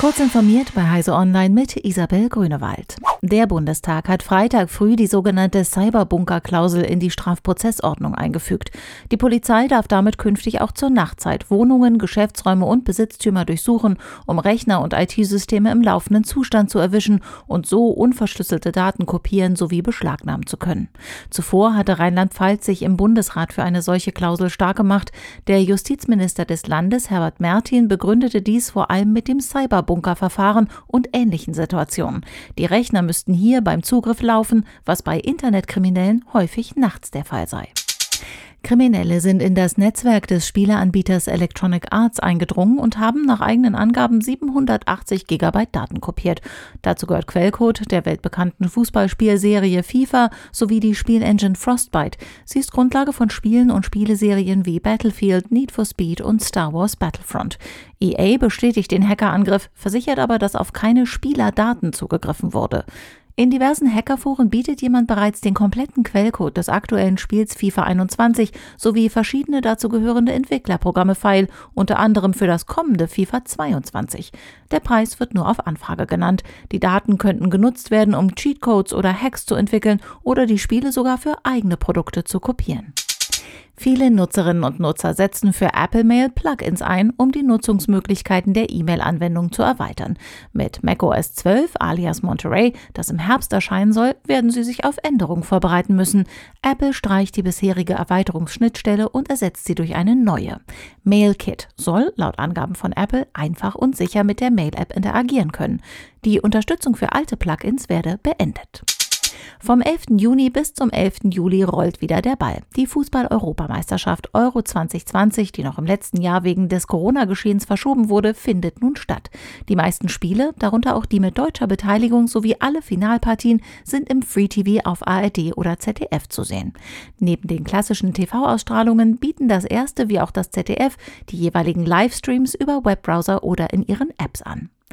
Kurz informiert bei Heise Online mit Isabel Grünewald. Der Bundestag hat Freitag früh die sogenannte Cyberbunker-Klausel in die Strafprozessordnung eingefügt. Die Polizei darf damit künftig auch zur Nachtzeit Wohnungen, Geschäftsräume und Besitztümer durchsuchen, um Rechner und IT-Systeme im laufenden Zustand zu erwischen und so unverschlüsselte Daten kopieren sowie beschlagnahmen zu können. Zuvor hatte Rheinland-Pfalz sich im Bundesrat für eine solche Klausel stark gemacht. Der Justizminister des Landes, Herbert Mertin, begründete dies vor allem mit dem Cyberbunker Bunkerverfahren und ähnlichen Situationen. Die Rechner müssten hier beim Zugriff laufen, was bei Internetkriminellen häufig nachts der Fall sei. Kriminelle sind in das Netzwerk des Spieleanbieters Electronic Arts eingedrungen und haben nach eigenen Angaben 780 Gigabyte Daten kopiert. Dazu gehört Quellcode der weltbekannten Fußballspielserie FIFA sowie die Spielengine Frostbite. Sie ist Grundlage von Spielen und Spieleserien wie Battlefield, Need for Speed und Star Wars Battlefront. EA bestätigt den Hackerangriff, versichert aber, dass auf keine Spielerdaten zugegriffen wurde. In diversen Hackerforen bietet jemand bereits den kompletten Quellcode des aktuellen Spiels FIFA 21 sowie verschiedene dazu gehörende Entwicklerprogramme feil, unter anderem für das kommende FIFA 22. Der Preis wird nur auf Anfrage genannt. Die Daten könnten genutzt werden, um Cheatcodes oder Hacks zu entwickeln oder die Spiele sogar für eigene Produkte zu kopieren. Viele Nutzerinnen und Nutzer setzen für Apple Mail Plugins ein, um die Nutzungsmöglichkeiten der E-Mail-Anwendung zu erweitern. Mit macOS 12 alias Monterey, das im Herbst erscheinen soll, werden sie sich auf Änderungen vorbereiten müssen. Apple streicht die bisherige Erweiterungsschnittstelle und ersetzt sie durch eine neue. MailKit soll, laut Angaben von Apple, einfach und sicher mit der Mail-App interagieren können. Die Unterstützung für alte Plugins werde beendet. Vom 11. Juni bis zum 11. Juli rollt wieder der Ball. Die Fußball-Europameisterschaft Euro 2020, die noch im letzten Jahr wegen des Corona-Geschehens verschoben wurde, findet nun statt. Die meisten Spiele, darunter auch die mit deutscher Beteiligung sowie alle Finalpartien, sind im Free TV auf ARD oder ZDF zu sehen. Neben den klassischen TV-Ausstrahlungen bieten das erste wie auch das ZDF die jeweiligen Livestreams über Webbrowser oder in ihren Apps an.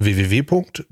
www.bdbos.de